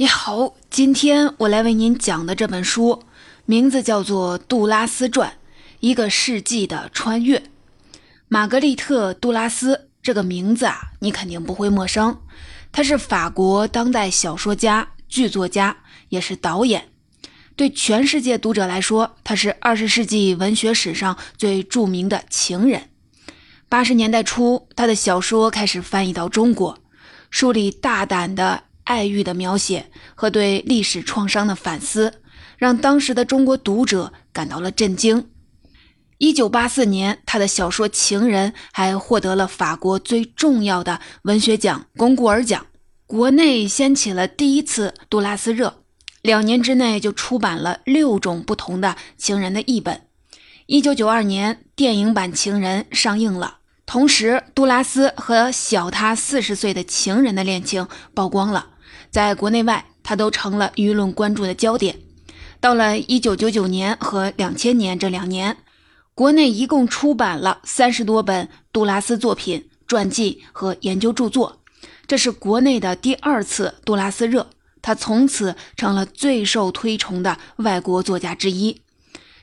你好，今天我来为您讲的这本书名字叫做《杜拉斯传：一个世纪的穿越》。玛格丽特·杜拉斯这个名字啊，你肯定不会陌生。他是法国当代小说家、剧作家，也是导演。对全世界读者来说，他是二十世纪文学史上最著名的情人。八十年代初，他的小说开始翻译到中国，书里大胆的。爱欲的描写和对历史创伤的反思，让当时的中国读者感到了震惊。一九八四年，他的小说《情人》还获得了法国最重要的文学奖——龚古尔奖，国内掀起了第一次杜拉斯热。两年之内就出版了六种不同的《情人》的译本。一九九二年，电影版《情人》上映了，同时杜拉斯和小他四十岁的情人的恋情曝光了。在国内外，他都成了舆论关注的焦点。到了一九九九年和两千年这两年，国内一共出版了三十多本杜拉斯作品、传记和研究著作，这是国内的第二次杜拉斯热。他从此成了最受推崇的外国作家之一。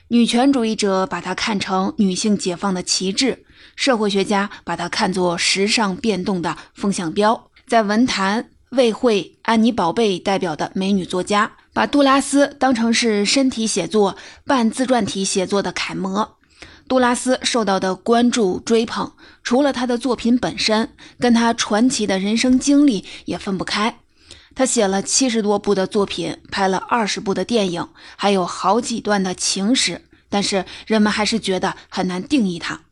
女权主义者把他看成女性解放的旗帜，社会学家把他看作时尚变动的风向标，在文坛。魏慧、安妮宝贝代表的美女作家，把杜拉斯当成是身体写作、半自传体写作的楷模。杜拉斯受到的关注追捧，除了他的作品本身，跟他传奇的人生经历也分不开。他写了七十多部的作品，拍了二十部的电影，还有好几段的情史，但是人们还是觉得很难定义他。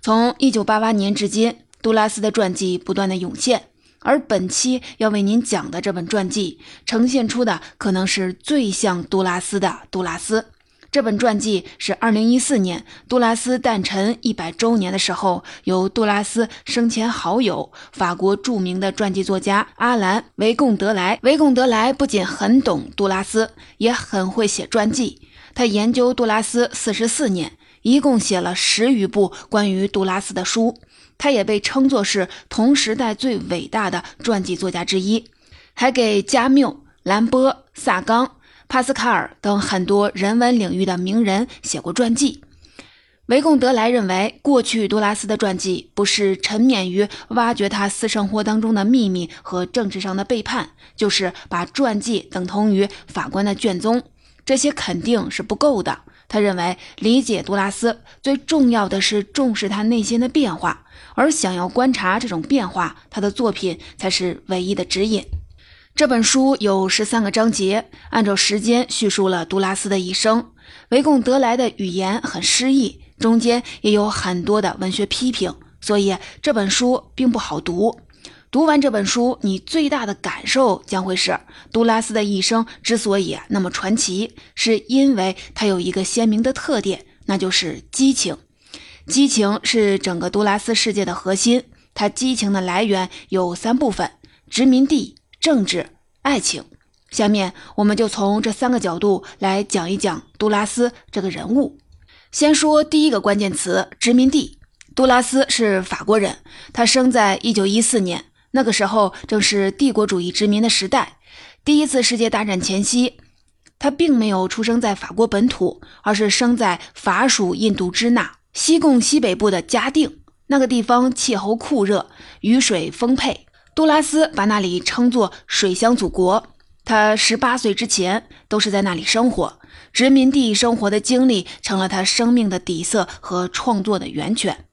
从一九八八年至今，杜拉斯的传记不断的涌现。而本期要为您讲的这本传记，呈现出的可能是最像杜拉斯的杜拉斯。这本传记是2014年杜拉斯诞辰一百周年的时候，由杜拉斯生前好友、法国著名的传记作家阿兰·维贡德莱。维贡德莱不仅很懂杜拉斯，也很会写传记。他研究杜拉斯四十四年，一共写了十余部关于杜拉斯的书。他也被称作是同时代最伟大的传记作家之一，还给加缪、兰波、萨冈、帕斯卡尔等很多人文领域的名人写过传记。维贡德莱认为，过去杜拉斯的传记不是沉湎于挖掘他私生活当中的秘密和政治上的背叛，就是把传记等同于法官的卷宗，这些肯定是不够的。他认为，理解杜拉斯最重要的是重视他内心的变化，而想要观察这种变化，他的作品才是唯一的指引。这本书有十三个章节，按照时间叙述了杜拉斯的一生。维贡德莱的语言很诗意，中间也有很多的文学批评，所以这本书并不好读。读完这本书，你最大的感受将会是，杜拉斯的一生之所以那么传奇，是因为他有一个鲜明的特点，那就是激情。激情是整个杜拉斯世界的核心。他激情的来源有三部分：殖民地、政治、爱情。下面我们就从这三个角度来讲一讲杜拉斯这个人物。先说第一个关键词：殖民地。杜拉斯是法国人，他生在一九一四年。那个时候正是帝国主义殖民的时代，第一次世界大战前夕，他并没有出生在法国本土，而是生在法属印度支那西贡西北部的嘉定。那个地方气候酷热，雨水丰沛，杜拉斯把那里称作“水乡祖国”。他十八岁之前都是在那里生活，殖民地生活的经历成了他生命的底色和创作的源泉。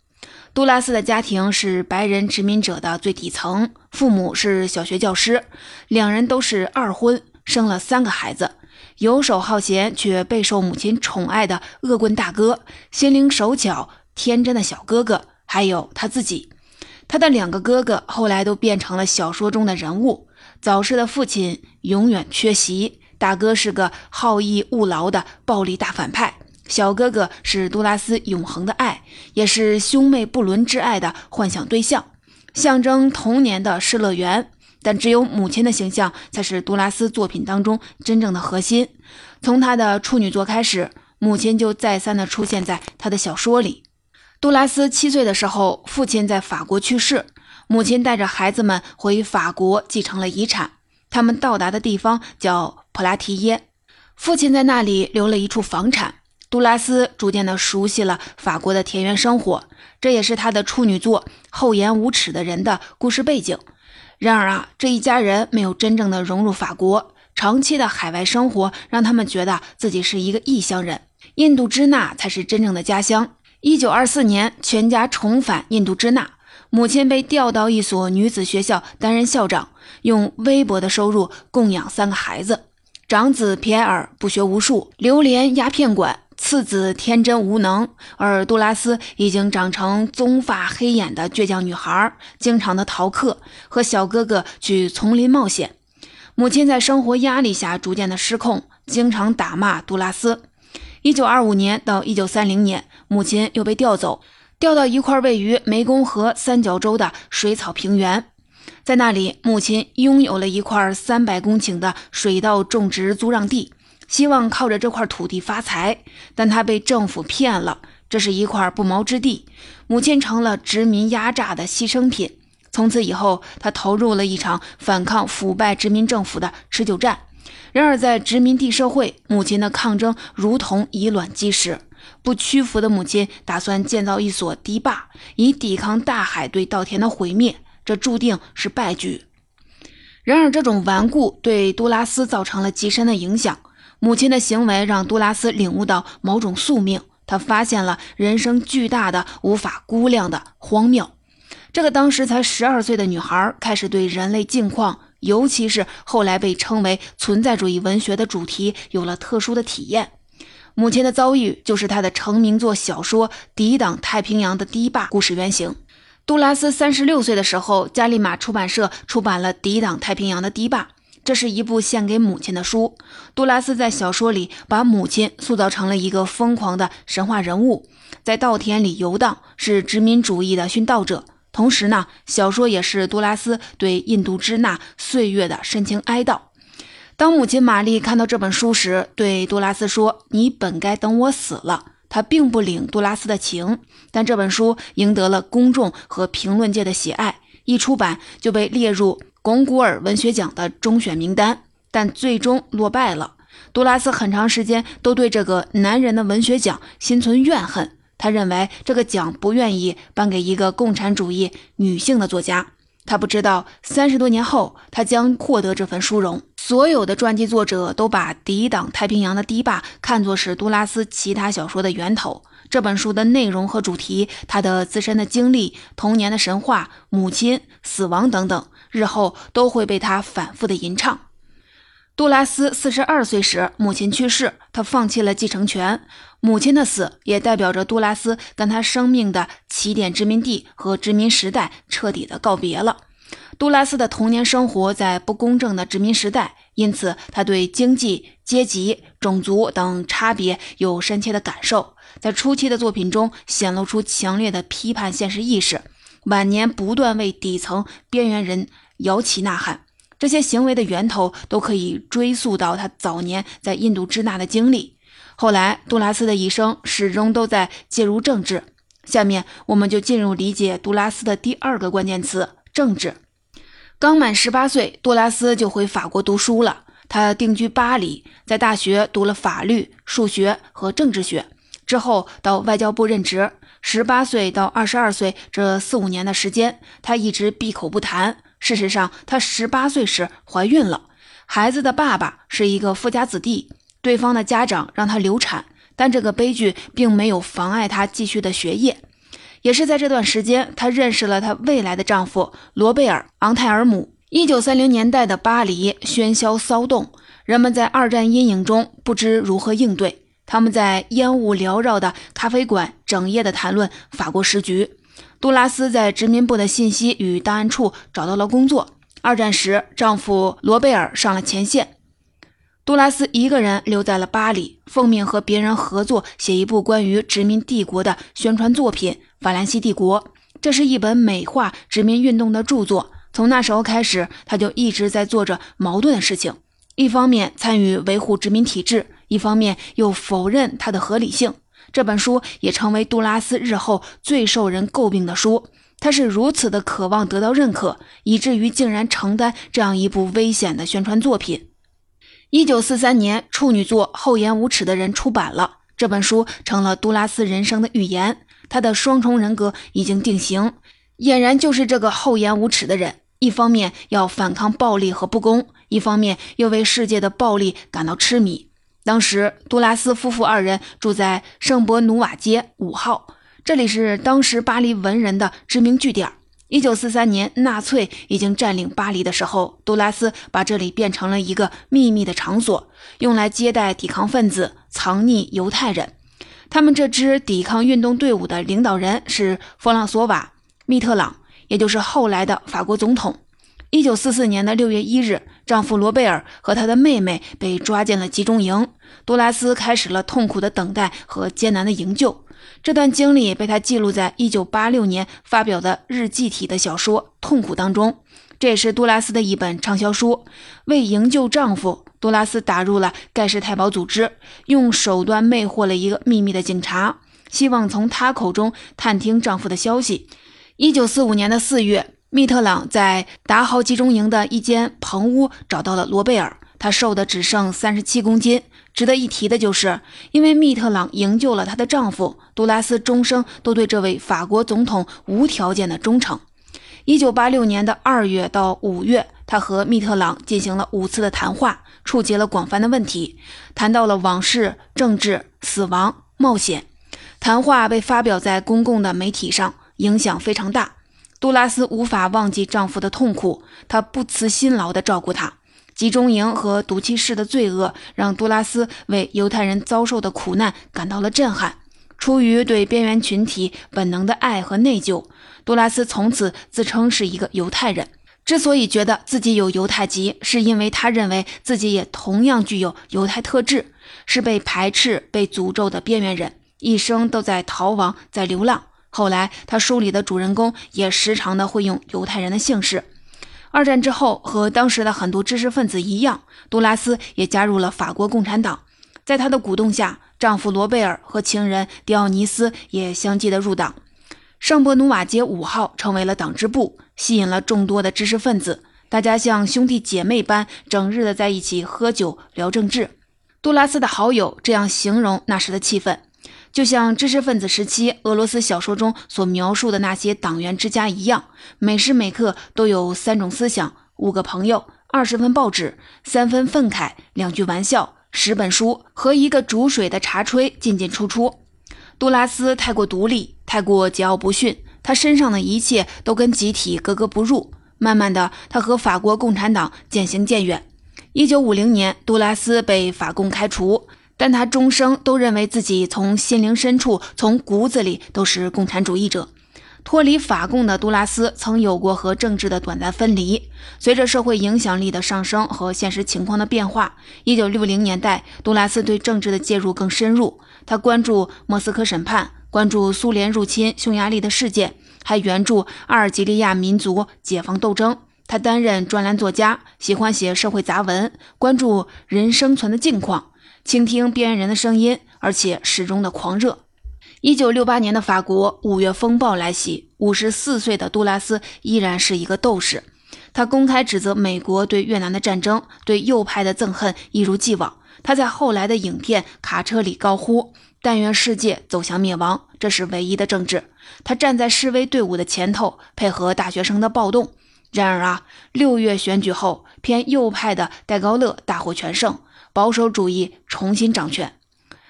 杜拉斯的家庭是白人殖民者的最底层，父母是小学教师，两人都是二婚，生了三个孩子。游手好闲却备受母亲宠爱的恶棍大哥，心灵手巧天真的小哥哥，还有他自己。他的两个哥哥后来都变成了小说中的人物。早逝的父亲永远缺席，大哥是个好逸恶劳的暴力大反派。小哥哥是杜拉斯永恒的爱，也是兄妹不伦之爱的幻想对象，象征童年的失乐园。但只有母亲的形象才是杜拉斯作品当中真正的核心。从他的处女作开始，母亲就再三的出现在他的小说里。杜拉斯七岁的时候，父亲在法国去世，母亲带着孩子们回法国继承了遗产。他们到达的地方叫普拉提耶，父亲在那里留了一处房产。杜拉斯逐渐的熟悉了法国的田园生活，这也是他的处女作《厚颜无耻的人》的故事背景。然而啊，这一家人没有真正的融入法国，长期的海外生活让他们觉得自己是一个异乡人。印度支那才是真正的家乡。一九二四年，全家重返印度支那，母亲被调到一所女子学校担任校长，用微薄的收入供养三个孩子。长子皮埃尔不学无术，流连鸦片馆。次子天真无能，而杜拉斯已经长成棕发黑眼的倔强女孩，经常的逃课，和小哥哥去丛林冒险。母亲在生活压力下逐渐的失控，经常打骂杜拉斯。一九二五年到一九三零年，母亲又被调走，调到一块位于湄公河三角洲的水草平原，在那里，母亲拥有了一块三百公顷的水稻种植租让地。希望靠着这块土地发财，但他被政府骗了。这是一块不毛之地，母亲成了殖民压榨的牺牲品。从此以后，他投入了一场反抗腐败殖民政府的持久战。然而，在殖民地社会，母亲的抗争如同以卵击石。不屈服的母亲打算建造一所堤坝，以抵抗大海对稻田的毁灭。这注定是败局。然而，这种顽固对杜拉斯造成了极深的影响。母亲的行为让杜拉斯领悟到某种宿命，他发现了人生巨大的、无法估量的荒谬。这个当时才十二岁的女孩开始对人类境况，尤其是后来被称为存在主义文学的主题，有了特殊的体验。母亲的遭遇就是她的成名作小说《抵挡太平洋的堤坝》故事原型。杜拉斯三十六岁的时候，加利玛出版社出版了《抵挡太平洋的堤坝》。这是一部献给母亲的书。杜拉斯在小说里把母亲塑造成了一个疯狂的神话人物，在稻田里游荡，是殖民主义的殉道者。同时呢，小说也是杜拉斯对印度支那岁月的深情哀悼。当母亲玛丽看到这本书时，对杜拉斯说：“你本该等我死了。”他并不领杜拉斯的情，但这本书赢得了公众和评论界的喜爱，一出版就被列入。龚古尔文学奖的中选名单，但最终落败了。杜拉斯很长时间都对这个男人的文学奖心存怨恨，他认为这个奖不愿意颁给一个共产主义女性的作家。他不知道，三十多年后，他将获得这份殊荣。所有的传记作者都把《抵挡太平洋的堤坝》看作是杜拉斯其他小说的源头。这本书的内容和主题，他的自身的经历、童年的神话、母亲、死亡等等，日后都会被他反复的吟唱。杜拉斯四十二岁时，母亲去世，他放弃了继承权。母亲的死也代表着杜拉斯跟他生命的起点殖民地和殖民时代彻底的告别了。杜拉斯的童年生活在不公正的殖民时代，因此他对经济、阶级、种族等差别有深切的感受。在初期的作品中显露出强烈的批判现实意识，晚年不断为底层边缘人摇旗呐喊。这些行为的源头都可以追溯到他早年在印度支那的经历。后来，杜拉斯的一生始终都在介入政治。下面，我们就进入理解杜拉斯的第二个关键词：政治。刚满十八岁，杜拉斯就回法国读书了。他定居巴黎，在大学读了法律、数学和政治学。之后到外交部任职，十八岁到二十二岁这四五年的时间，他一直闭口不谈。事实上，他十八岁时怀孕了，孩子的爸爸是一个富家子弟，对方的家长让他流产，但这个悲剧并没有妨碍他继续的学业。也是在这段时间，她认识了她未来的丈夫罗贝尔·昂泰尔姆。一九三零年代的巴黎喧嚣骚动，人们在二战阴影中不知如何应对。他们在烟雾缭绕的咖啡馆整夜的谈论法国时局。杜拉斯在殖民部的信息与档案处找到了工作。二战时，丈夫罗贝尔上了前线，杜拉斯一个人留在了巴黎，奉命和别人合作写一部关于殖民帝国的宣传作品《法兰西帝国》。这是一本美化殖民运动的著作。从那时候开始，他就一直在做着矛盾的事情：一方面参与维护殖民体制。一方面又否认它的合理性，这本书也成为杜拉斯日后最受人诟病的书。他是如此的渴望得到认可，以至于竟然承担这样一部危险的宣传作品。一九四三年，处女作《厚颜无耻的人》出版了，这本书成了杜拉斯人生的预言。他的双重人格已经定型，俨然就是这个厚颜无耻的人。一方面要反抗暴力和不公，一方面又为世界的暴力感到痴迷。当时，杜拉斯夫妇二人住在圣伯努瓦街五号。这里是当时巴黎文人的知名据点。一九四三年，纳粹已经占领巴黎的时候，杜拉斯把这里变成了一个秘密的场所，用来接待抵抗分子、藏匿犹太人。他们这支抵抗运动队伍的领导人是弗朗索瓦·密特朗，也就是后来的法国总统。一九四四年的六月一日，丈夫罗贝尔和他的妹妹被抓进了集中营，杜拉斯开始了痛苦的等待和艰难的营救。这段经历被他记录在1986年发表的日记体的小说《痛苦》当中，这也是杜拉斯的一本畅销书。为营救丈夫，杜拉斯打入了盖世太保组织，用手段魅惑了一个秘密的警察，希望从他口中探听丈夫的消息。1945年的4月，密特朗在达豪集中营的一间棚屋找到了罗贝尔，他瘦的只剩37公斤。值得一提的就是，因为密特朗营救了她的丈夫，杜拉斯终生都对这位法国总统无条件的忠诚。一九八六年的二月到五月，他和密特朗进行了五次的谈话，触及了广泛的问题，谈到了往事、政治、死亡、冒险。谈话被发表在公共的媒体上，影响非常大。杜拉斯无法忘记丈夫的痛苦，她不辞辛劳地照顾他。集中营和毒气室的罪恶让杜拉斯为犹太人遭受的苦难感到了震撼。出于对边缘群体本能的爱和内疚，杜拉斯从此自称是一个犹太人。之所以觉得自己有犹太籍，是因为他认为自己也同样具有犹太特质，是被排斥、被诅咒的边缘人，一生都在逃亡、在流浪。后来，他书里的主人公也时常的会用犹太人的姓氏。二战之后，和当时的很多知识分子一样，杜拉斯也加入了法国共产党。在她的鼓动下，丈夫罗贝尔和情人迪奥尼斯也相继的入党。圣伯努瓦街五号成为了党支部，吸引了众多的知识分子。大家像兄弟姐妹般，整日的在一起喝酒聊政治。杜拉斯的好友这样形容那时的气氛。就像知识分子时期俄罗斯小说中所描述的那些党员之家一样，每时每刻都有三种思想、五个朋友、二十份报纸、三分愤慨、两句玩笑、十本书和一个煮水的茶炊进进出出。杜拉斯太过独立，太过桀骜不驯，他身上的一切都跟集体格格不入。慢慢的，他和法国共产党渐行渐远。一九五零年，杜拉斯被法共开除。但他终生都认为自己从心灵深处、从骨子里都是共产主义者。脱离法共的杜拉斯曾有过和政治的短暂分离。随着社会影响力的上升和现实情况的变化，1960年代，杜拉斯对政治的介入更深入。他关注莫斯科审判，关注苏联入侵匈牙利的事件，还援助阿尔及利亚民族解放斗争。他担任专栏作家，喜欢写社会杂文，关注人生存的境况。倾听边缘人的声音，而且始终的狂热。一九六八年的法国五月风暴来袭，五十四岁的杜拉斯依然是一个斗士。他公开指责美国对越南的战争，对右派的憎恨一如既往。他在后来的影片《卡车》里高呼：“但愿世界走向灭亡，这是唯一的政治。”他站在示威队伍的前头，配合大学生的暴动。然而啊，六月选举后，偏右派的戴高乐大获全胜。保守主义重新掌权，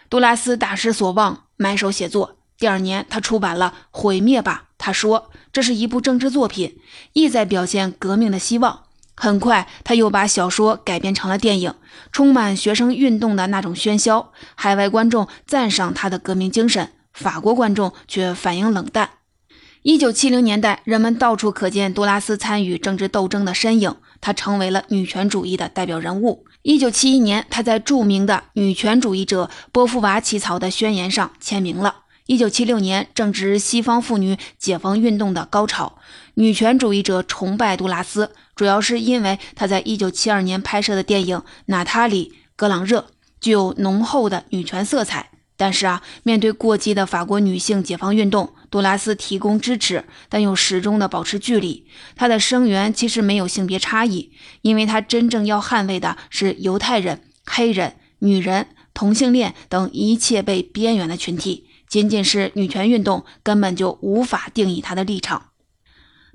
杜拉斯大失所望，埋首写作。第二年，他出版了《毁灭吧》，他说这是一部政治作品，意在表现革命的希望。很快，他又把小说改编成了电影，充满学生运动的那种喧嚣。海外观众赞赏他的革命精神，法国观众却反应冷淡。一九七零年代，人们到处可见杜拉斯参与政治斗争的身影，他成为了女权主义的代表人物。一九七一年，他在著名的女权主义者波伏娃起草的宣言上签名了。一九七六年正值西方妇女解放运动的高潮，女权主义者崇拜杜拉斯，主要是因为他在一九七二年拍摄的电影《娜塔莉·格朗热》具有浓厚的女权色彩。但是啊，面对过激的法国女性解放运动，杜拉斯提供支持，但又始终的保持距离。他的声援其实没有性别差异，因为他真正要捍卫的是犹太人、黑人、女人、同性恋等一切被边缘的群体。仅仅是女权运动根本就无法定义他的立场。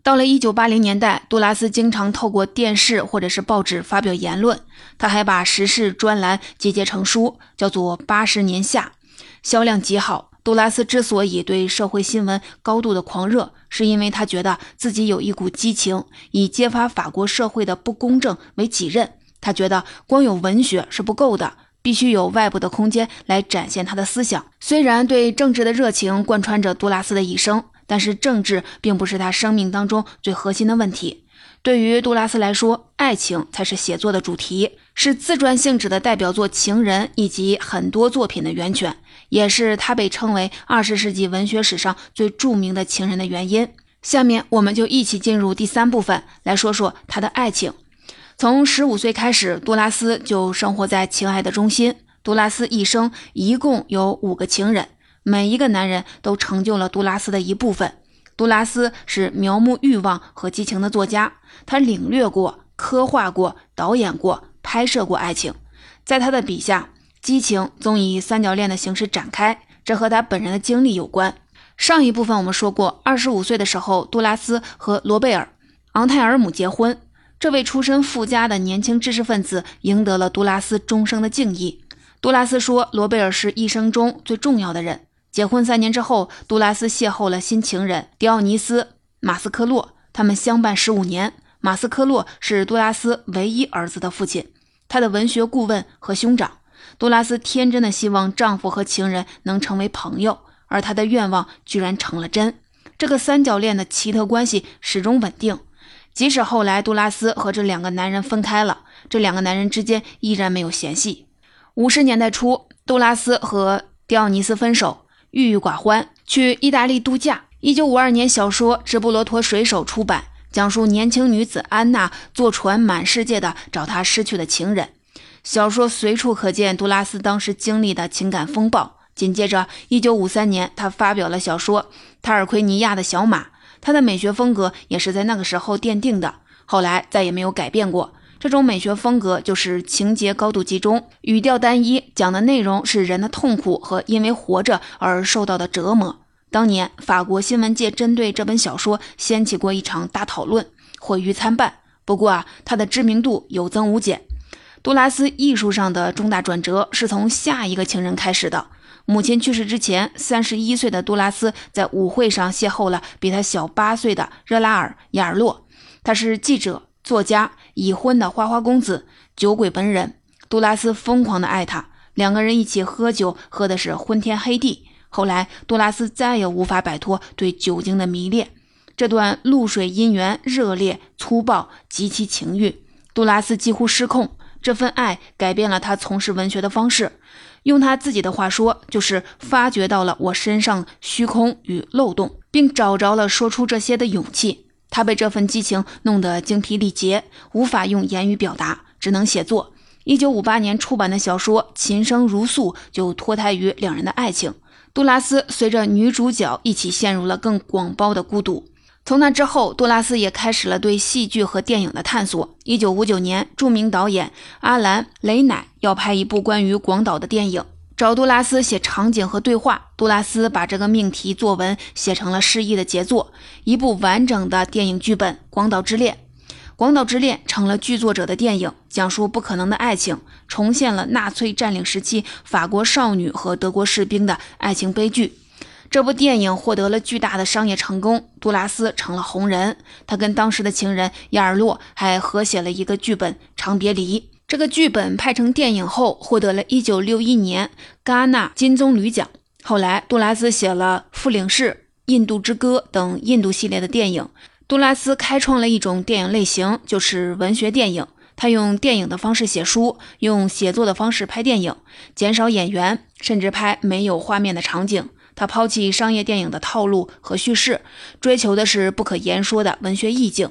到了一九八零年代，杜拉斯经常透过电视或者是报纸发表言论。他还把时事专栏集结成书，叫做《八十年夏》，销量极好。杜拉斯之所以对社会新闻高度的狂热，是因为他觉得自己有一股激情，以揭发法国社会的不公正为己任。他觉得光有文学是不够的，必须有外部的空间来展现他的思想。虽然对政治的热情贯穿着杜拉斯的一生。但是政治并不是他生命当中最核心的问题。对于杜拉斯来说，爱情才是写作的主题，是自传性质的代表作《情人》以及很多作品的源泉，也是他被称为二十世纪文学史上最著名的情人的原因。下面我们就一起进入第三部分，来说说他的爱情。从十五岁开始，杜拉斯就生活在情爱的中心。杜拉斯一生一共有五个情人。每一个男人都成就了杜拉斯的一部分。杜拉斯是描摹欲望和激情的作家，他领略过、刻画过、导演过、拍摄过爱情。在他的笔下，激情总以三角恋的形式展开，这和他本人的经历有关。上一部分我们说过，二十五岁的时候，杜拉斯和罗贝尔·昂泰尔姆结婚。这位出身富家的年轻知识分子赢得了杜拉斯终生的敬意。杜拉斯说：“罗贝尔是一生中最重要的人。”结婚三年之后，杜拉斯邂逅了新情人迪奥尼斯·马斯科洛，他们相伴十五年。马斯科洛是杜拉斯唯一儿子的父亲，他的文学顾问和兄长。杜拉斯天真的希望丈夫和情人能成为朋友，而她的愿望居然成了真。这个三角恋的奇特关系始终稳定，即使后来杜拉斯和这两个男人分开了，这两个男人之间依然没有嫌隙。五十年代初，杜拉斯和迪奥尼斯分手。郁郁寡欢，去意大利度假。一九五二年，小说《直布罗陀水手》出版，讲述年轻女子安娜坐船满世界的找她失去的情人。小说随处可见杜拉斯当时经历的情感风暴。紧接着，一九五三年，他发表了小说《塔尔奎尼亚的小马》，他的美学风格也是在那个时候奠定的，后来再也没有改变过。这种美学风格就是情节高度集中，语调单一，讲的内容是人的痛苦和因为活着而受到的折磨。当年法国新闻界针对这本小说掀起过一场大讨论，毁誉参半。不过啊，他的知名度有增无减。杜拉斯艺术上的重大转折是从下一个情人开始的。母亲去世之前，三十一岁的杜拉斯在舞会上邂逅了比他小八岁的热拉尔·亚尔洛，他是记者。作家已婚的花花公子，酒鬼本人。杜拉斯疯狂的爱他，两个人一起喝酒，喝的是昏天黑地。后来，杜拉斯再也无法摆脱对酒精的迷恋。这段露水姻缘热烈、粗暴，极其情欲。杜拉斯几乎失控，这份爱改变了他从事文学的方式。用他自己的话说，就是发掘到了我身上虚空与漏洞，并找着了说出这些的勇气。他被这份激情弄得精疲力竭，无法用言语表达，只能写作。一九五八年出版的小说《琴声如诉》就脱胎于两人的爱情。杜拉斯随着女主角一起陷入了更广袤的孤独。从那之后，杜拉斯也开始了对戏剧和电影的探索。一九五九年，著名导演阿兰·雷乃要拍一部关于广岛的电影。找杜拉斯写场景和对话，杜拉斯把这个命题作文写成了诗意的杰作，一部完整的电影剧本《广岛之恋》。《广岛之恋》成了剧作者的电影，讲述不可能的爱情，重现了纳粹占领时期法国少女和德国士兵的爱情悲剧。这部电影获得了巨大的商业成功，杜拉斯成了红人。他跟当时的情人亚尔洛还合写了一个剧本《长别离》。这个剧本拍成电影后，获得了一九六一年戛纳金棕榈奖。后来，杜拉斯写了《副领事》《印度之歌》等印度系列的电影。杜拉斯开创了一种电影类型，就是文学电影。他用电影的方式写书，用写作的方式拍电影，减少演员，甚至拍没有画面的场景。他抛弃商业电影的套路和叙事，追求的是不可言说的文学意境。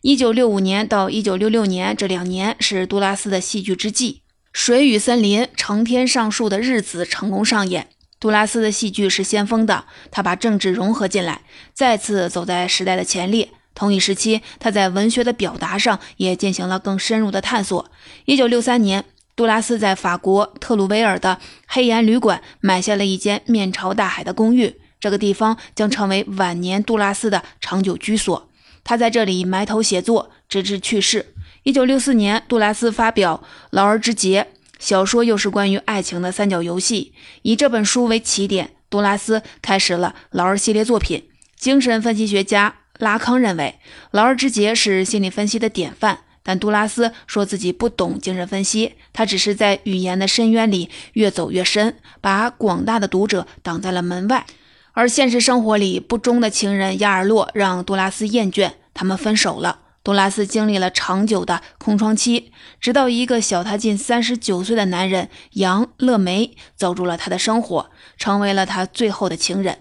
一九六五年到一九六六年这两年是杜拉斯的戏剧之际，《水与森林》成天上树的日子成功上演。杜拉斯的戏剧是先锋的，他把政治融合进来，再次走在时代的前列。同一时期，他在文学的表达上也进行了更深入的探索。一九六三年，杜拉斯在法国特鲁维尔的黑岩旅馆买下了一间面朝大海的公寓，这个地方将成为晚年杜拉斯的长久居所。他在这里埋头写作，直至去世。一九六四年，杜拉斯发表《劳而之节》小说，又是关于爱情的三角游戏。以这本书为起点，杜拉斯开始了劳儿系列作品。精神分析学家。拉康认为，《劳尔之杰》是心理分析的典范，但杜拉斯说自己不懂精神分析，他只是在语言的深渊里越走越深，把广大的读者挡在了门外。而现实生活里不忠的情人亚尔洛让杜拉斯厌倦，他们分手了。杜拉斯经历了长久的空窗期，直到一个小他近三十九岁的男人杨·乐梅走入了他的生活，成为了他最后的情人。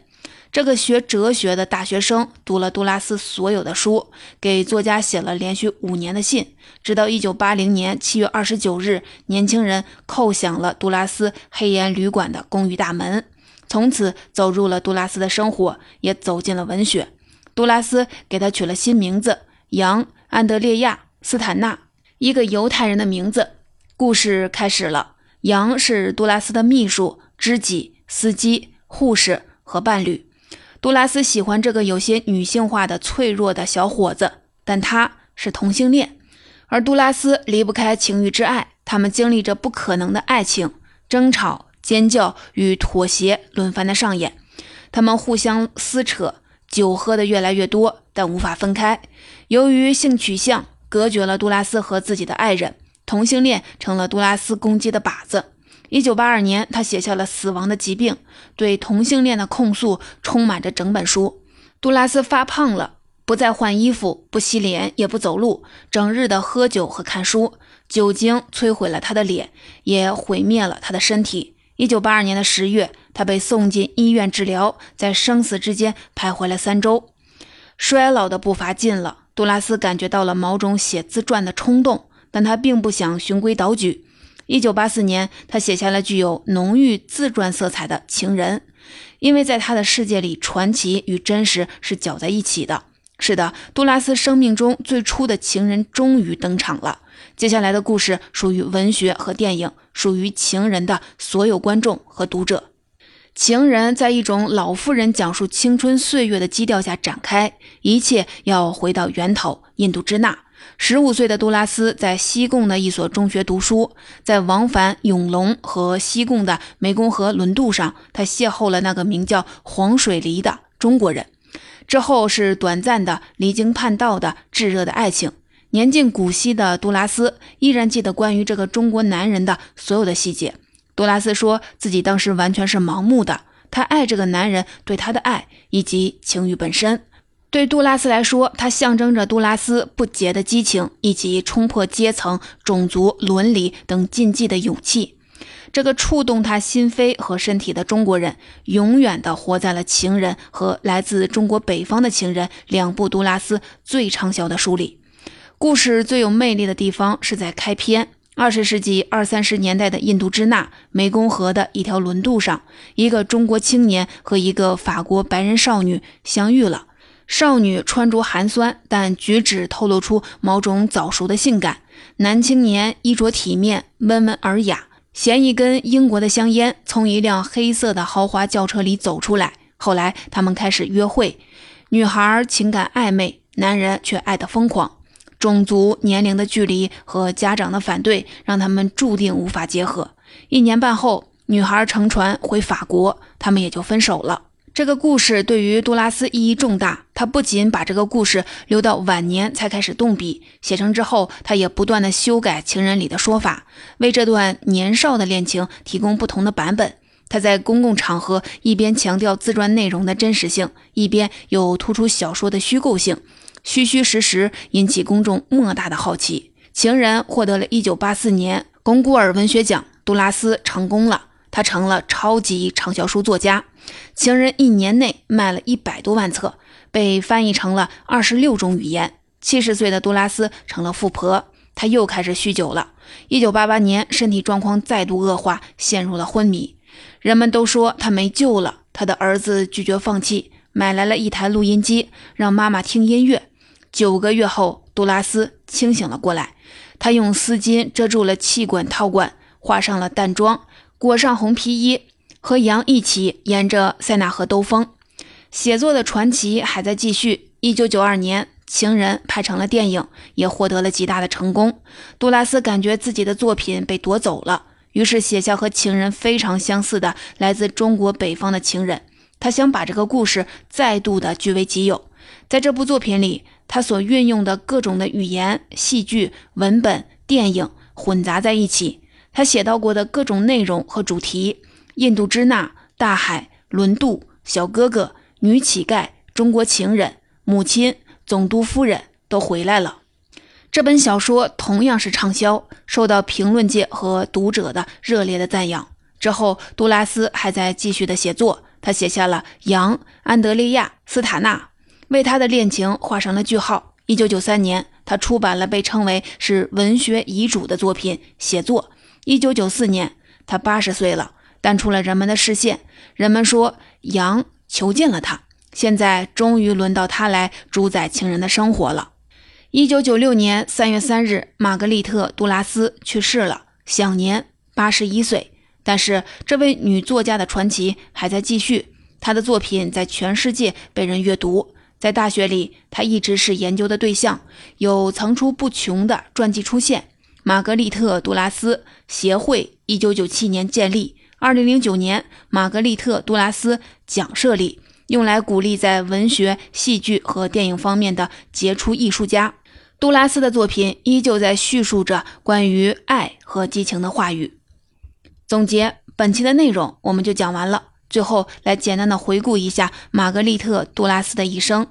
这个学哲学的大学生读了杜拉斯所有的书，给作家写了连续五年的信，直到一九八零年七月二十九日，年轻人叩响了杜拉斯黑岩旅馆的公寓大门，从此走入了杜拉斯的生活，也走进了文学。杜拉斯给他取了新名字杨·安德烈亚·斯坦纳，一个犹太人的名字。故事开始了。杨是杜拉斯的秘书、知己、司机、护士和伴侣。杜拉斯喜欢这个有些女性化的脆弱的小伙子，但他是同性恋，而杜拉斯离不开情欲之爱。他们经历着不可能的爱情，争吵、尖叫与妥协轮番的上演。他们互相撕扯，酒喝得越来越多，但无法分开。由于性取向隔绝了杜拉斯和自己的爱人，同性恋成了杜拉斯攻击的靶子。一九八二年，他写下了《死亡的疾病》，对同性恋的控诉充满着整本书。杜拉斯发胖了，不再换衣服，不洗脸，也不走路，整日的喝酒和看书。酒精摧毁了他的脸，也毁灭了他的身体。一九八二年的十月，他被送进医院治疗，在生死之间徘徊了三周。衰老的步伐近了，杜拉斯感觉到了某种写自传的冲动，但他并不想循规蹈矩。一九八四年，他写下了具有浓郁自传色彩的《情人》，因为在他的世界里，传奇与真实是搅在一起的。是的，杜拉斯生命中最初的情人终于登场了。接下来的故事属于文学和电影，属于情人的所有观众和读者。情人在一种老妇人讲述青春岁月的基调下展开，一切要回到源头——印度支那。十五岁的杜拉斯在西贡的一所中学读书，在往返永隆和西贡的湄公河轮渡上，他邂逅了那个名叫黄水梨的中国人。之后是短暂的离经叛道的炙热的爱情。年近古稀的杜拉斯依然记得关于这个中国男人的所有的细节。杜拉斯说自己当时完全是盲目的，他爱这个男人对他的爱以及情欲本身。对杜拉斯来说，它象征着杜拉斯不竭的激情以及冲破阶层、种族、伦理等禁忌的勇气。这个触动他心扉和身体的中国人，永远的活在了《情人》和来自中国北方的情人两部杜拉斯最畅销的书里。故事最有魅力的地方是在开篇。二十世纪二三十年代的印度支那湄公河的一条轮渡上，一个中国青年和一个法国白人少女相遇了。少女穿着寒酸，但举止透露出某种早熟的性感。男青年衣着体面，温文尔雅，衔一根英国的香烟，从一辆黑色的豪华轿车里走出来。后来，他们开始约会。女孩情感暧昧，男人却爱得疯狂。种族、年龄的距离和家长的反对，让他们注定无法结合。一年半后，女孩乘船回法国，他们也就分手了。这个故事对于杜拉斯意义重大。他不仅把这个故事留到晚年才开始动笔写成之后，他也不断的修改情人里的说法，为这段年少的恋情提供不同的版本。他在公共场合一边强调自传内容的真实性，一边又突出小说的虚构性，虚虚实实引起公众莫大的好奇。情人获得了一九八四年龚古尔文学奖，杜拉斯成功了。他成了超级畅销书作家，《情人》一年内卖了一百多万册，被翻译成了二十六种语言。七十岁的杜拉斯成了富婆，他又开始酗酒了。一九八八年，身体状况再度恶化，陷入了昏迷。人们都说他没救了。他的儿子拒绝放弃，买来了一台录音机，让妈妈听音乐。九个月后，杜拉斯清醒了过来。他用丝巾遮住了气管套管，画上了淡妆，裹上红皮衣，和杨一起沿着塞纳河兜风。写作的传奇还在继续。一九九二年，《情人》拍成了电影，也获得了极大的成功。杜拉斯感觉自己的作品被夺走了，于是写下和《情人》非常相似的来自中国北方的情人。他想把这个故事再度的据为己有。在这部作品里，他所运用的各种的语言、戏剧、文本、电影混杂在一起。他写到过的各种内容和主题：印度支那、大海、轮渡、小哥哥、女乞丐、中国情人、母亲、总督夫人都回来了。这本小说同样是畅销，受到评论界和读者的热烈的赞扬。之后，杜拉斯还在继续的写作。他写下了杨、安德烈亚、斯塔纳。为他的恋情画上了句号。一九九三年，他出版了被称为是文学遗嘱的作品《写作》。一九九四年，他八十岁了，淡出了人们的视线。人们说杨囚禁了他，现在终于轮到他来主宰情人的生活了。一九九六年三月三日，玛格丽特·杜拉斯去世了，享年八十一岁。但是，这位女作家的传奇还在继续，她的作品在全世界被人阅读。在大学里，他一直是研究的对象，有层出不穷的传记出现。玛格丽特·杜拉斯协会一九九七年建立，二零零九年玛格丽特·杜拉斯奖设立，用来鼓励在文学、戏剧和电影方面的杰出艺术家。杜拉斯的作品依旧在叙述着关于爱和激情的话语。总结本期的内容，我们就讲完了。最后来简单的回顾一下玛格丽特·杜拉斯的一生。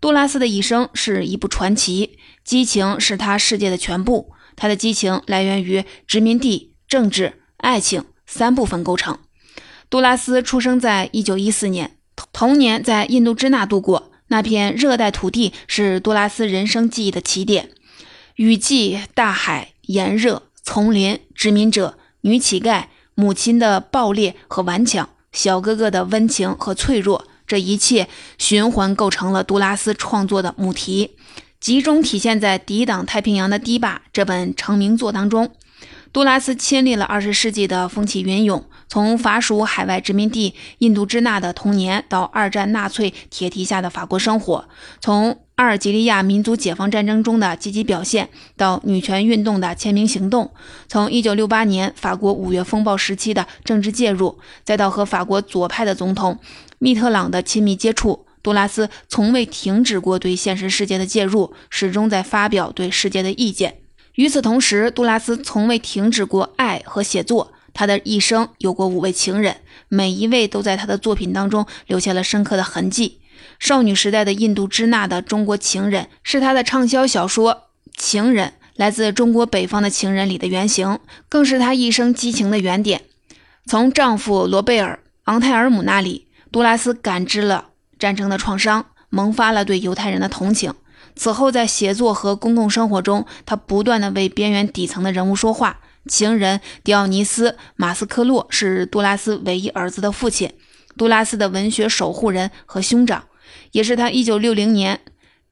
杜拉斯的一生是一部传奇，激情是他世界的全部。他的激情来源于殖民地、政治、爱情三部分构成。杜拉斯出生在1914年，童年在印度支那度过。那片热带土地是杜拉斯人生记忆的起点。雨季、大海、炎热、丛林、殖民者、女乞丐、母亲的暴烈和顽强。小哥哥的温情和脆弱，这一切循环构成了杜拉斯创作的母题，集中体现在《抵挡太平洋的堤坝》这本成名作当中。杜拉斯亲历了二十世纪的风起云涌，从法属海外殖民地印度支那的童年，到二战纳粹铁蹄下的法国生活；从阿尔及利亚民族解放战争中的积极表现，到女权运动的签名行动；从1968年法国五月风暴时期的政治介入，再到和法国左派的总统密特朗的亲密接触，杜拉斯从未停止过对现实世界的介入，始终在发表对世界的意见。与此同时，杜拉斯从未停止过爱和写作。他的一生有过五位情人，每一位都在他的作品当中留下了深刻的痕迹。少女时代的印度支那的中国情人是他的畅销小说《情人》来自中国北方的情人里的原型，更是他一生激情的原点。从丈夫罗贝尔·昂泰尔姆那里，杜拉斯感知了战争的创伤，萌发了对犹太人的同情。此后，在写作和公共生活中，他不断的为边缘底层的人物说话。情人迪奥尼斯·马斯克洛是杜拉斯唯一儿子的父亲，杜拉斯的文学守护人和兄长，也是他1960年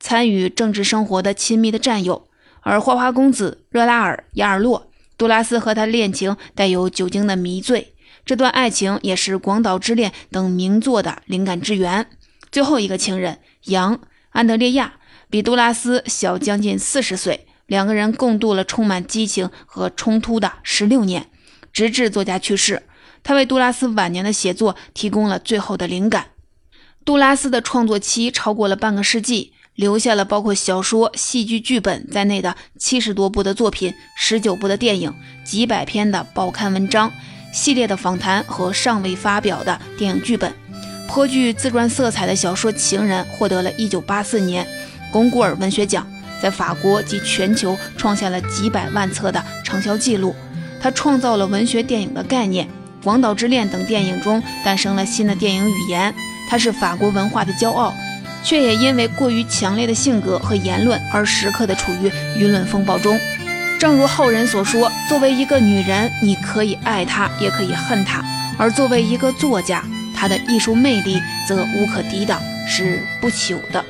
参与政治生活的亲密的战友。而花花公子热拉尔·亚尔洛，杜拉斯和他恋情带有酒精的迷醉，这段爱情也是《广岛之恋》等名作的灵感之源。最后一个情人杨·安德烈亚。比杜拉斯小将近四十岁，两个人共度了充满激情和冲突的十六年，直至作家去世。他为杜拉斯晚年的写作提供了最后的灵感。杜拉斯的创作期超过了半个世纪，留下了包括小说、戏剧剧本在内的七十多部的作品，十九部的电影，几百篇的报刊文章，系列的访谈和尚未发表的电影剧本。颇具自传色彩的小说《情人》获得了一九八四年。龚古尔文学奖在法国及全球创下了几百万册的畅销记录。他创造了文学电影的概念，《广岛之恋》等电影中诞生了新的电影语言。她是法国文化的骄傲，却也因为过于强烈的性格和言论而时刻的处于舆论风暴中。正如后人所说：“作为一个女人，你可以爱她，也可以恨她；而作为一个作家，她的艺术魅力则无可抵挡，是不朽的。